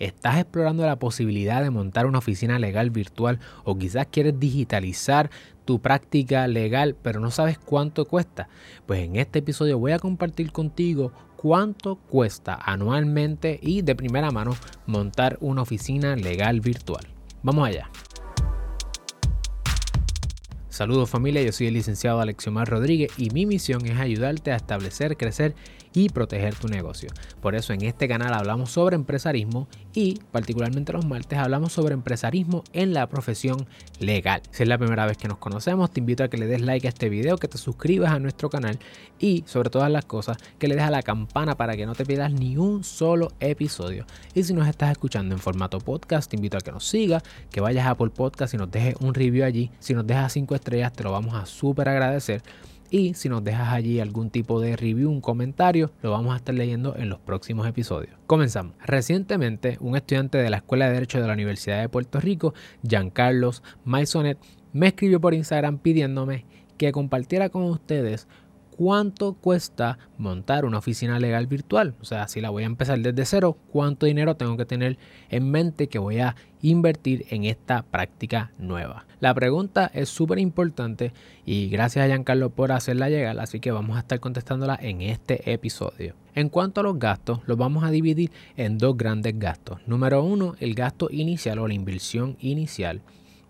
¿Estás explorando la posibilidad de montar una oficina legal virtual o quizás quieres digitalizar tu práctica legal pero no sabes cuánto cuesta? Pues en este episodio voy a compartir contigo cuánto cuesta anualmente y de primera mano montar una oficina legal virtual. Vamos allá. Saludos familia, yo soy el licenciado Alexiomar Rodríguez y mi misión es ayudarte a establecer, crecer y proteger tu negocio. Por eso en este canal hablamos sobre empresarismo y particularmente los martes hablamos sobre empresarismo en la profesión legal. Si es la primera vez que nos conocemos, te invito a que le des like a este video, que te suscribas a nuestro canal y sobre todas las cosas que le des a la campana para que no te pierdas ni un solo episodio. Y si nos estás escuchando en formato podcast, te invito a que nos sigas, que vayas a Apple Podcast y nos dejes un review allí. Si nos dejas 5 estrellas, te lo vamos a súper agradecer. Y si nos dejas allí algún tipo de review, un comentario, lo vamos a estar leyendo en los próximos episodios. Comenzamos. Recientemente, un estudiante de la Escuela de Derecho de la Universidad de Puerto Rico, Giancarlos Maisonet, me escribió por Instagram pidiéndome que compartiera con ustedes cuánto cuesta montar una oficina legal virtual. O sea, si la voy a empezar desde cero, cuánto dinero tengo que tener en mente que voy a invertir en esta práctica nueva. La pregunta es súper importante y gracias a Giancarlo por hacerla llegar, así que vamos a estar contestándola en este episodio. En cuanto a los gastos, los vamos a dividir en dos grandes gastos. Número uno, el gasto inicial o la inversión inicial.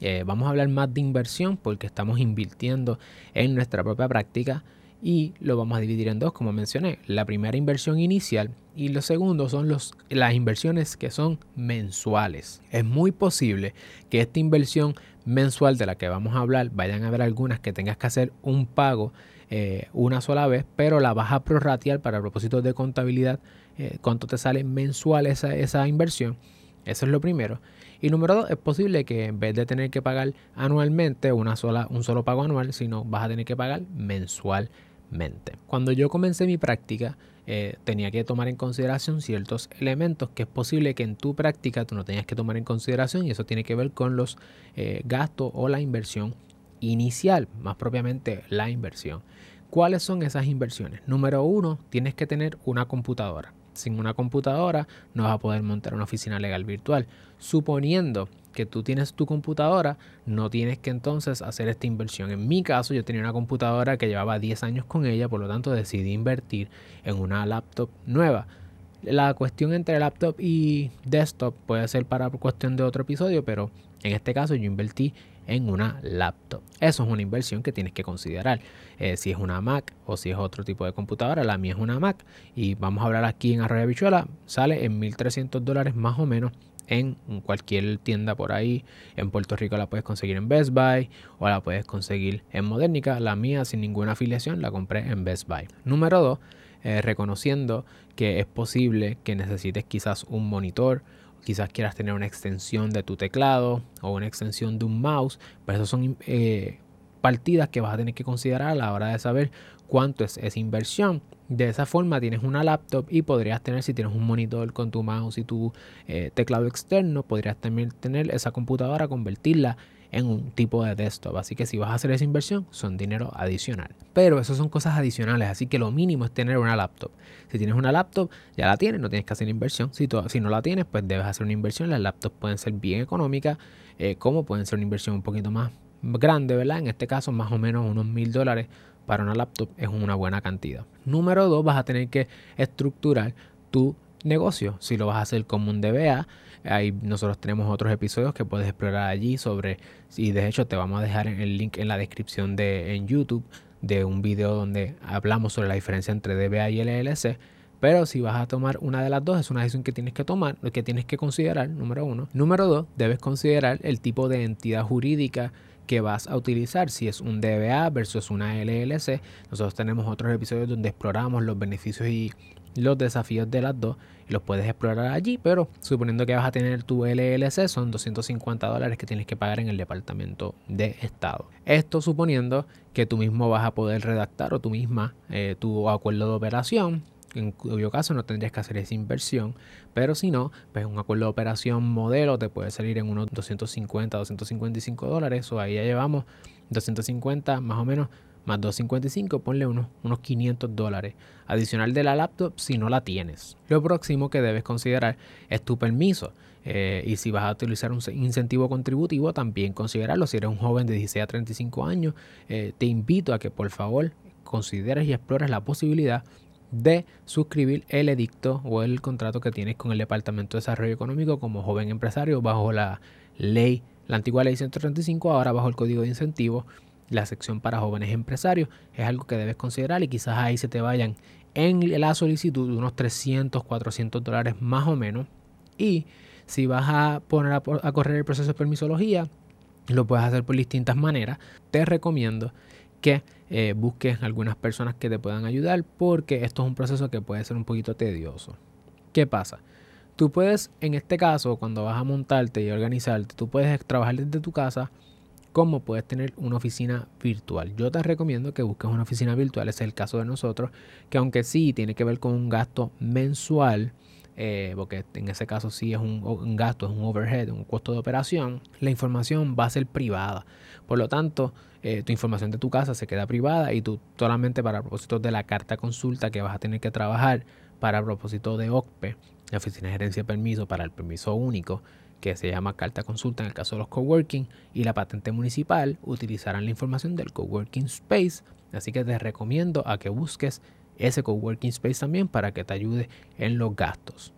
Eh, vamos a hablar más de inversión porque estamos invirtiendo en nuestra propia práctica y lo vamos a dividir en dos, como mencioné. La primera inversión inicial y lo segundo son los, las inversiones que son mensuales. Es muy posible que esta inversión mensual de la que vamos a hablar, vayan a haber algunas que tengas que hacer un pago eh, una sola vez, pero la vas a prorratear para propósitos de contabilidad, eh, cuánto te sale mensual esa, esa inversión. Eso es lo primero. Y número dos, es posible que en vez de tener que pagar anualmente una sola, un solo pago anual, sino vas a tener que pagar mensual cuando yo comencé mi práctica, eh, tenía que tomar en consideración ciertos elementos que es posible que en tu práctica tú no tengas que tomar en consideración y eso tiene que ver con los eh, gastos o la inversión inicial, más propiamente la inversión. ¿Cuáles son esas inversiones? Número uno, tienes que tener una computadora. Sin una computadora no vas a poder montar una oficina legal virtual. Suponiendo que tú tienes tu computadora, no tienes que entonces hacer esta inversión. En mi caso, yo tenía una computadora que llevaba 10 años con ella, por lo tanto decidí invertir en una laptop nueva. La cuestión entre laptop y desktop puede ser para cuestión de otro episodio, pero en este caso yo invertí en una laptop. Eso es una inversión que tienes que considerar. Eh, si es una Mac o si es otro tipo de computadora, la mía es una Mac y vamos a hablar aquí en Arroyo Bichuela, sale en 1.300 dólares más o menos en cualquier tienda por ahí. En Puerto Rico la puedes conseguir en Best Buy o la puedes conseguir en Modernica. La mía sin ninguna afiliación la compré en Best Buy. Número 2, eh, reconociendo que es posible que necesites quizás un monitor. Quizás quieras tener una extensión de tu teclado o una extensión de un mouse. Pero eso son eh, partidas que vas a tener que considerar a la hora de saber cuánto es esa inversión. De esa forma tienes una laptop y podrías tener, si tienes un monitor con tu mouse y tu eh, teclado externo, podrías también tener esa computadora, convertirla en un tipo de desktop. Así que si vas a hacer esa inversión, son dinero adicional. Pero eso son cosas adicionales, así que lo mínimo es tener una laptop. Si tienes una laptop, ya la tienes, no tienes que hacer inversión. Si, no la tienes, pues debes hacer una inversión. Las laptops pueden ser bien económicas, eh, como pueden ser una inversión un poquito más grande, ¿verdad? En este caso, más o menos unos mil dólares para una laptop es una buena cantidad. Número dos, vas a tener que estructurar tu negocio. Si lo vas a hacer como un DBA, ahí nosotros tenemos otros episodios que puedes explorar allí sobre, y de hecho te vamos a dejar el link en la descripción de en YouTube de un video donde hablamos sobre la diferencia entre DBA y LLC. Pero si vas a tomar una de las dos, es una decisión que tienes que tomar, lo que tienes que considerar, número uno. Número dos, debes considerar el tipo de entidad jurídica que vas a utilizar, si es un DBA versus una LLC. Nosotros tenemos otros episodios donde exploramos los beneficios y los desafíos de las dos y los puedes explorar allí, pero suponiendo que vas a tener tu LLC son 250 dólares que tienes que pagar en el Departamento de Estado. Esto suponiendo que tú mismo vas a poder redactar o tú misma eh, tu acuerdo de operación en cuyo caso no tendrías que hacer esa inversión, pero si no, pues un acuerdo de operación modelo te puede salir en unos 250, 255 dólares, o ahí ya llevamos 250 más o menos más 255, ponle unos, unos 500 dólares adicional de la laptop si no la tienes. Lo próximo que debes considerar es tu permiso. Eh, y si vas a utilizar un incentivo contributivo, también considerarlo. Si eres un joven de 16 a 35 años, eh, te invito a que por favor consideres y explores la posibilidad de suscribir el edicto o el contrato que tienes con el Departamento de Desarrollo Económico como joven empresario bajo la ley, la antigua ley 135, ahora bajo el Código de Incentivos, la sección para jóvenes empresarios. Es algo que debes considerar y quizás ahí se te vayan en la solicitud unos 300, 400 dólares más o menos. Y si vas a poner a, correr el proceso de permisología, lo puedes hacer por distintas maneras. Te recomiendo que eh, busques algunas personas que te puedan ayudar porque esto es un proceso que puede ser un poquito tedioso. ¿Qué pasa? Tú puedes, en este caso, cuando vas a montarte y organizarte, tú puedes trabajar desde tu casa como puedes tener una oficina virtual. Yo te recomiendo que busques una oficina virtual, es el caso de nosotros, que aunque sí tiene que ver con un gasto mensual, eh, porque en ese caso sí es un, gasto, es un overhead, un costo de operación, la información va a ser privada. Por lo tanto, eh, tu información de tu casa se queda privada y tú solamente para propósitos de la carta consulta que vas a tener que trabajar para propósito de OCPE, la Oficina de Gerencia de Permiso para el permiso único, que se llama carta consulta en el caso de los coworking, y la patente municipal utilizarán la información del coworking space. Así que te recomiendo a que busques ese coworking space también para que te ayude en los gastos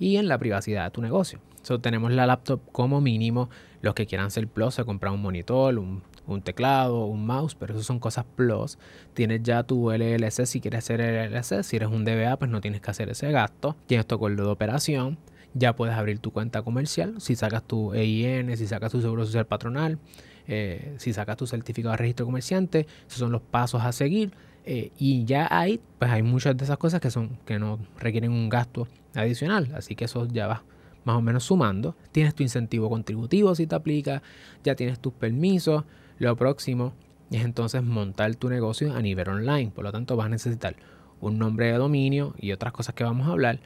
y en la privacidad de tu negocio. So, tenemos la laptop como mínimo. Los que quieran ser plus se compran un monitor, un, teclado, un mouse, pero eso son cosas plus. Tienes ya tu LLC si quieres hacer LLC. Si eres un DBA, pues no tienes que hacer ese gasto. Tienes tu acuerdo de operación ya puedes abrir tu cuenta comercial. Si sacas tu EIN, si sacas tu seguro social patronal, eh, si sacas tu certificado de registro comerciante, esos son los pasos a seguir. Eh, y ya hay, pues hay muchas de esas cosas que son que no requieren un gasto adicional, así que eso ya va más o menos sumando. Tienes tu incentivo contributivo si te aplica, ya tienes tus permisos. Lo próximo es entonces montar tu negocio a nivel online, por lo tanto vas a necesitar un nombre de dominio y otras cosas que vamos a hablar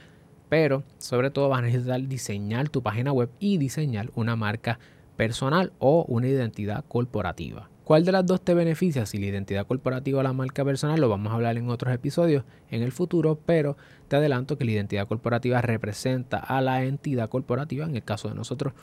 pero sobre todo vas a necesitar diseñar tu página web y diseñar una marca personal o una identidad corporativa. ¿Cuál de las dos te beneficia? Si la identidad corporativa o la marca personal lo vamos a hablar en otros episodios en el futuro, pero te adelanto que la identidad corporativa representa a la entidad corporativa, en el caso de nosotros,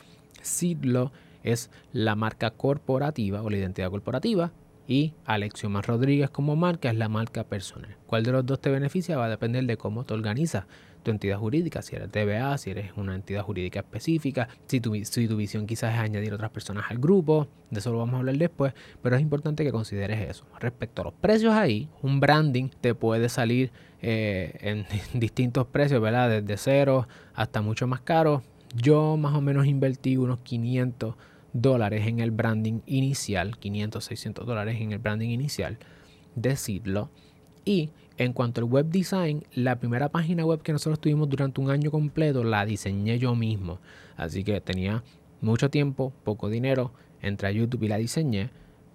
Sidlo es la marca corporativa o la identidad corporativa y Alexioma Rodríguez como marca es la marca personal. ¿Cuál de los dos te beneficia? Va a depender de cómo te organizas tu entidad jurídica, si eres DBA, si eres una entidad jurídica específica, si tu, si tu visión quizás es añadir otras personas al grupo, de eso lo vamos a hablar después, pero es importante que consideres eso. Respecto a los precios ahí, un branding te puede salir eh, en distintos precios, ¿verdad? Desde cero hasta mucho más caro. Yo más o menos invertí unos 500 dólares en el branding inicial, 500, 600 dólares en el branding inicial, decirlo. Y en cuanto al web design, la primera página web que nosotros tuvimos durante un año completo la diseñé yo mismo. Así que tenía mucho tiempo, poco dinero, entré a YouTube y la diseñé.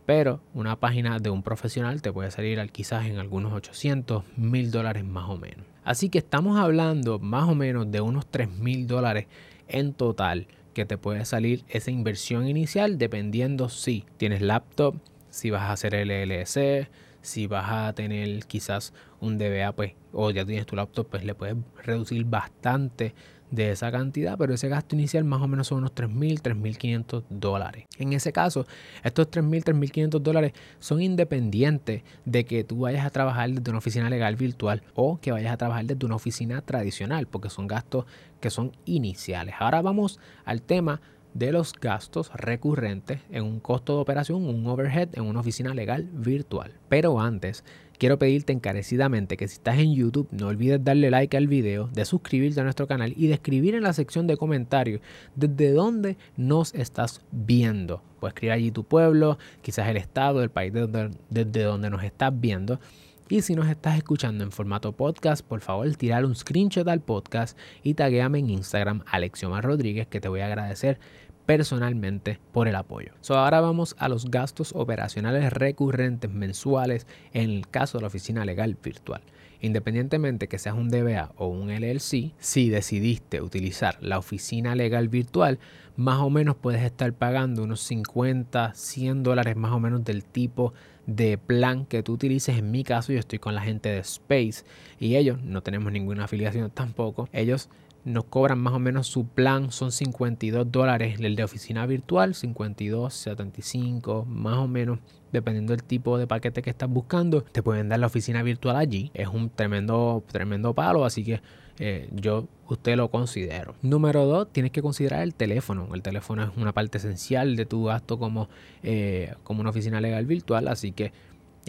Pero una página de un profesional te puede salir al quizás en algunos 800, 1000 dólares más o menos. Así que estamos hablando más o menos de unos 3000 dólares en total que te puede salir esa inversión inicial dependiendo si tienes laptop, si vas a hacer LLC, si vas a tener quizás un DBA, pues, o ya tienes tu laptop, pues le puedes reducir bastante de esa cantidad, pero ese gasto inicial más o menos son unos 3.000, 3.500 dólares. En ese caso, estos 3.000, 3.500 dólares son independientes de que tú vayas a trabajar desde una oficina legal virtual o que vayas a trabajar desde una oficina tradicional, porque son gastos que son iniciales. Ahora vamos al tema de los gastos recurrentes en un costo de operación, un overhead en una oficina legal virtual. Pero antes, quiero pedirte encarecidamente que si estás en YouTube no olvides darle like al video, de suscribirte a nuestro canal y de escribir en la sección de comentarios desde dónde nos estás viendo. Puedes escribir allí tu pueblo, quizás el estado, el país desde donde nos estás viendo. Y si nos estás escuchando en formato podcast, por favor tirar un screenshot al podcast y taguéame en Instagram Alexiomar Rodríguez que te voy a agradecer personalmente por el apoyo. ahora vamos a los gastos operacionales recurrentes mensuales en el caso de la oficina legal virtual. Independientemente que seas un DBA o un LLC, si decidiste utilizar la oficina legal virtual, más o menos puedes estar pagando unos 50, 100 dólares más o menos del tipo de plan que tú utilices. En mi caso, yo estoy con la gente de Space y ellos no tenemos ninguna afiliación tampoco. Ellos nos cobran más o menos su plan, son 52 dólares el de oficina virtual, 52, 75, más o menos, dependiendo del tipo de paquete que estás buscando, te pueden dar la oficina virtual allí. Es un tremendo, tremendo palo, así que eh, yo usted lo considero. Número dos, tienes que considerar el teléfono. El teléfono es una parte esencial de tu gasto como, eh, como una oficina legal virtual, así que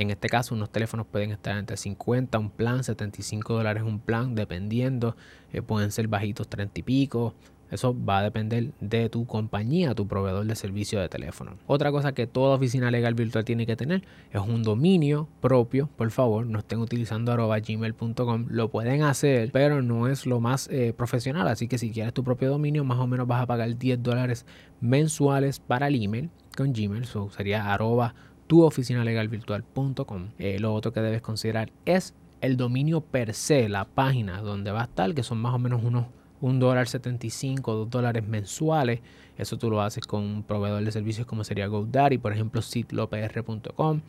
en este caso, unos teléfonos pueden estar entre 50 un plan, 75 dólares un plan, dependiendo. Eh, pueden ser bajitos 30 y pico. Eso va a depender de tu compañía, tu proveedor de servicio de teléfono. Otra cosa que toda oficina legal virtual tiene que tener es un dominio propio. Por favor, no estén utilizando arroba gmail.com. Lo pueden hacer, pero no es lo más eh, profesional. Así que si quieres tu propio dominio, más o menos vas a pagar 10 dólares mensuales para el email con Gmail. Eso sería arroba tuoficinalegalvirtual.com. Eh, lo otro que debes considerar es el dominio per se, la página donde va a estar, que son más o menos unos un dólar 75, 2 dólares mensuales. Eso tú lo haces con un proveedor de servicios como sería GoDaddy, por ejemplo, sitlopr.com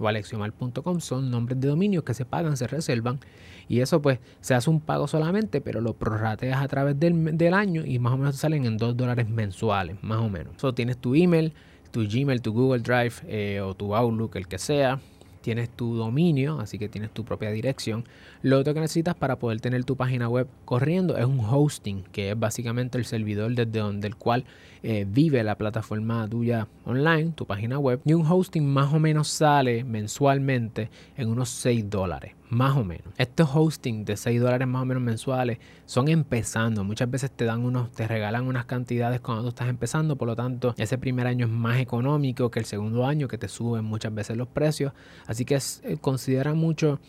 o alexiomar.com son nombres de dominio que se pagan, se reservan y eso pues se hace un pago solamente, pero lo prorrateas a través del, del año y más o menos salen en 2 dólares mensuales, más o menos. So, tienes tu email, tu Gmail, tu Google Drive eh, o tu Outlook, el que sea. Tienes tu dominio, así que tienes tu propia dirección. Lo otro que necesitas para poder tener tu página web corriendo es un hosting, que es básicamente el servidor desde donde el cual eh, vive la plataforma tuya online, tu página web. Y un hosting más o menos sale mensualmente en unos 6 dólares más o menos. Estos hosting de 6 dólares más o menos mensuales son empezando. Muchas veces te dan unos, te regalan unas cantidades cuando tú estás empezando. Por lo tanto, ese primer año es más económico que el segundo año, que te suben muchas veces los precios. Así que eh, considera mucho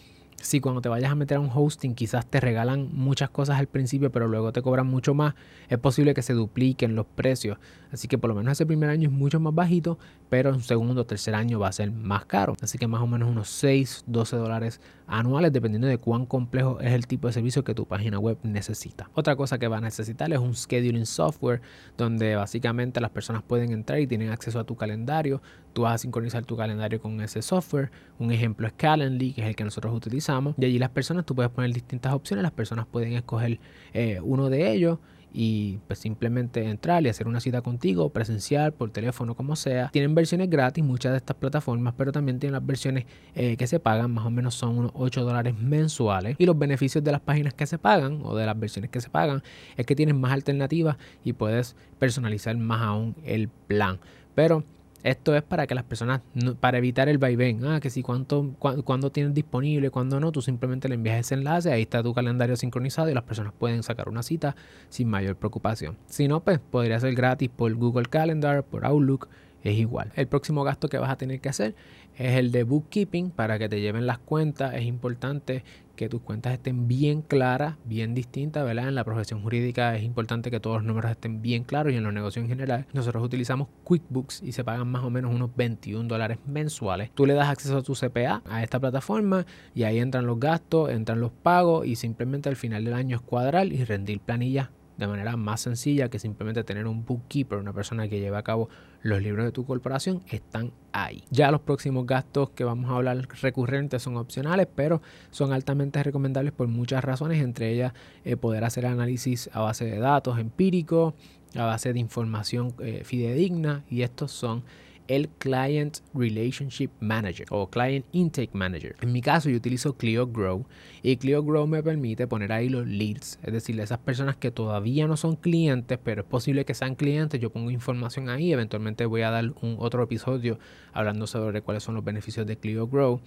si cuando te vayas a meter a un hosting quizás te regalan muchas cosas al principio, pero luego te cobran mucho más, es posible que se dupliquen los precios. Así que por lo menos ese primer año es mucho más bajito, pero en segundo o tercer año va a ser más caro. Así que más o menos unos 6, 12 dólares anuales, dependiendo de cuán complejo es el tipo de servicio que tu página web necesita. Otra cosa que va a necesitar es un scheduling software, donde básicamente las personas pueden entrar y tienen acceso a tu calendario. Tú vas a sincronizar tu calendario con ese software. Un ejemplo es Calendly, que es el que nosotros utilizamos. Y allí las personas, tú puedes poner distintas opciones, las personas pueden escoger eh, uno de ellos y pues simplemente entrar y hacer una cita contigo, presencial, por teléfono, como sea. Tienen versiones gratis muchas de estas plataformas, pero también tienen las versiones eh, que se pagan, más o menos son unos 8 dólares mensuales. Y los beneficios de las páginas que se pagan o de las versiones que se pagan es que tienes más alternativas y puedes personalizar más aún el plan. Pero esto es para que las personas, para evitar el vaivén, ah, que si cuánto, cuándo tienes disponible, cuándo no, tú simplemente le envías ese enlace, ahí está tu calendario sincronizado y las personas pueden sacar una cita sin mayor preocupación. Si no, pues podría ser gratis por Google Calendar, por Outlook, es igual. El próximo gasto que vas a tener que hacer es el de bookkeeping para que te lleven las cuentas. Es importante que tus cuentas estén bien claras, bien distintas, ¿verdad? En la profesión jurídica es importante que todos los números estén bien claros y en los negocios en general nosotros utilizamos QuickBooks y se pagan más o menos unos 21 dólares mensuales. Tú le das acceso a tu CPA a esta plataforma y ahí entran los gastos, entran los pagos y simplemente al final del año es cuadrar y rendir planillas de manera más sencilla que simplemente tener un bookkeeper, una persona que lleve a cabo los libros de tu corporación, están ahí. Ya los próximos gastos que vamos a hablar recurrentes son opcionales, pero son altamente recomendables por muchas razones, entre ellas eh, poder hacer análisis a base de datos empíricos, a base de información eh, fidedigna, y estos son el Client Relationship Manager o Client Intake Manager. En mi caso yo utilizo Clio Grow y Clio Grow me permite poner ahí los leads, es decir, esas personas que todavía no son clientes, pero es posible que sean clientes, yo pongo información ahí, eventualmente voy a dar un otro episodio hablando sobre cuáles son los beneficios de Clio Grow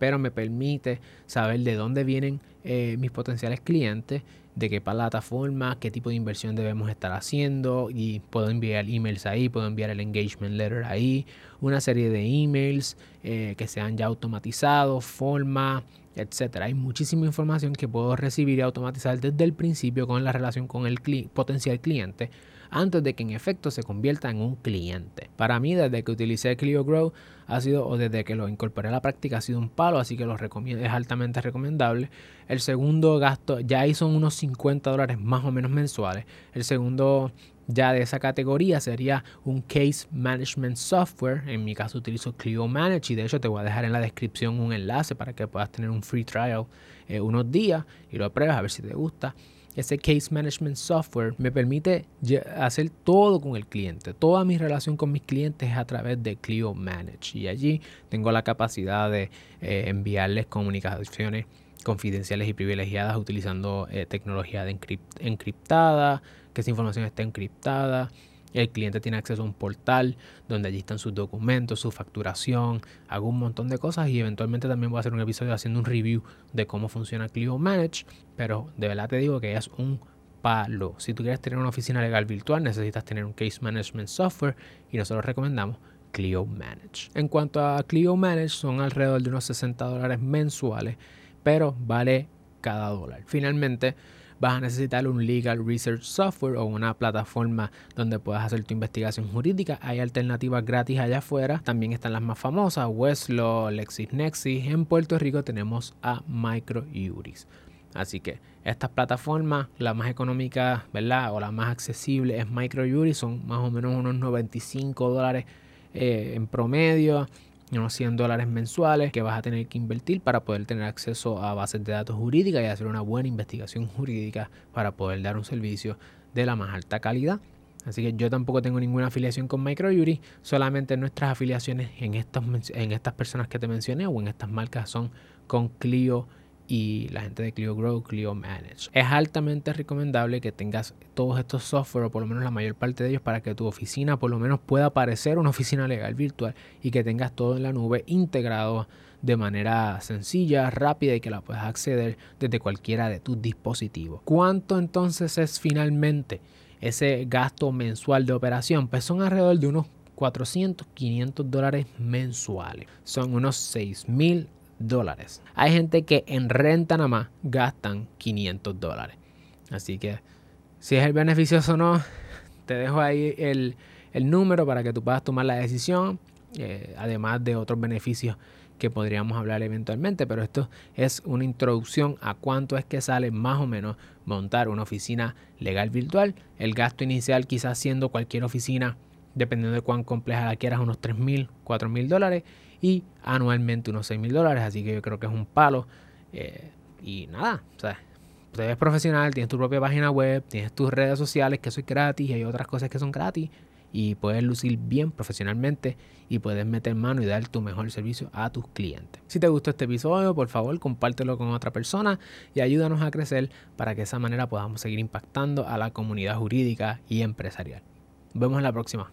pero me permite saber de dónde vienen eh, mis potenciales clientes, de qué plataforma, qué tipo de inversión debemos estar haciendo y puedo enviar emails ahí, puedo enviar el engagement letter ahí, una serie de emails eh, que sean ya automatizados, forma, etcétera. Hay muchísima información que puedo recibir y automatizar desde el principio con la relación con el potencial cliente antes de que en efecto se convierta en un cliente. Para mí, desde que utilicé Clio Grow, ha sido, o desde que lo incorporé a la práctica, ha sido un palo, así que lo recomiendo, es altamente recomendable. El segundo gasto, ya ahí son unos 50 dólares más o menos mensuales. El segundo ya de esa categoría sería un Case Management Software. En mi caso utilizo Clio Manage y de hecho te voy a dejar en la descripción un enlace para que puedas tener un free trial eh, unos días y lo pruebas a ver si te gusta. Ese Case Management Software me permite hacer todo con el cliente. Toda mi relación con mis clientes es a través de Clio Manage y allí tengo la capacidad de eh, enviarles comunicaciones confidenciales y privilegiadas utilizando eh, tecnología de encriptada, que esa información esté encriptada. El cliente tiene acceso a un portal donde allí están sus documentos, su facturación, hago un montón de cosas y eventualmente también voy a hacer un episodio haciendo un review de cómo funciona Clio Manage, pero de verdad te digo que es un palo. Si tú quieres tener una oficina legal virtual, necesitas tener un case management software y nosotros recomendamos Clio Manage. En cuanto a Clio Manage, son alrededor de unos 60 dólares mensuales, pero vale cada dólar. Finalmente, vas a necesitar un Legal Research Software o una plataforma donde puedas hacer tu investigación jurídica. Hay alternativas gratis allá afuera. También están las más famosas, Westlaw, LexisNexis. En Puerto Rico tenemos a MicroJuris. Así que estas plataformas, la más económica, ¿verdad? O la más accesible es MicroJuris, son más o menos unos 95 dólares eh, en promedio unos 100 dólares mensuales que vas a tener que invertir para poder tener acceso a bases de datos jurídicas y hacer una buena investigación jurídica para poder dar un servicio de la más alta calidad. Así que yo tampoco tengo ninguna afiliación con MicroJury, solamente nuestras afiliaciones en, estos, en estas personas que te mencioné o en estas marcas son con Clio y la gente de Clio Grow, Clio Manage. Es altamente recomendable que tengas todos estos software o por lo menos la mayor parte de ellos para que tu oficina por lo menos pueda parecer una oficina legal virtual y que tengas todo en la nube integrado de manera sencilla, rápida y que la puedas acceder desde cualquiera de tus dispositivos. ¿Cuánto entonces es finalmente ese gasto mensual de operación? Pues son alrededor de unos 400, 500 dólares mensuales. Son unos 6 mil dólares. Hay gente que en renta nada más gastan 500 dólares. Así que si es el beneficioso o no, te dejo ahí el, número para que tú puedas tomar la decisión, eh, además de otros beneficios que podríamos hablar eventualmente, pero esto es una introducción a cuánto es que sale más o menos montar una oficina legal virtual. El gasto inicial quizás siendo cualquier oficina, dependiendo de cuán compleja la quieras, unos 3 mil, 4 mil dólares y anualmente unos 6 mil dólares. Así que yo creo que es un palo. Eh, y nada, o sea, tú eres profesional, tienes tu propia página web, tienes tus redes sociales que son gratis y hay otras cosas que son gratis y puedes lucir bien profesionalmente y puedes meter mano y dar tu mejor servicio a tus clientes. Si te gustó este episodio, por favor, compártelo con otra persona y ayúdanos a crecer para que de esa manera podamos seguir impactando a la comunidad jurídica y empresarial. Nos vemos en la próxima.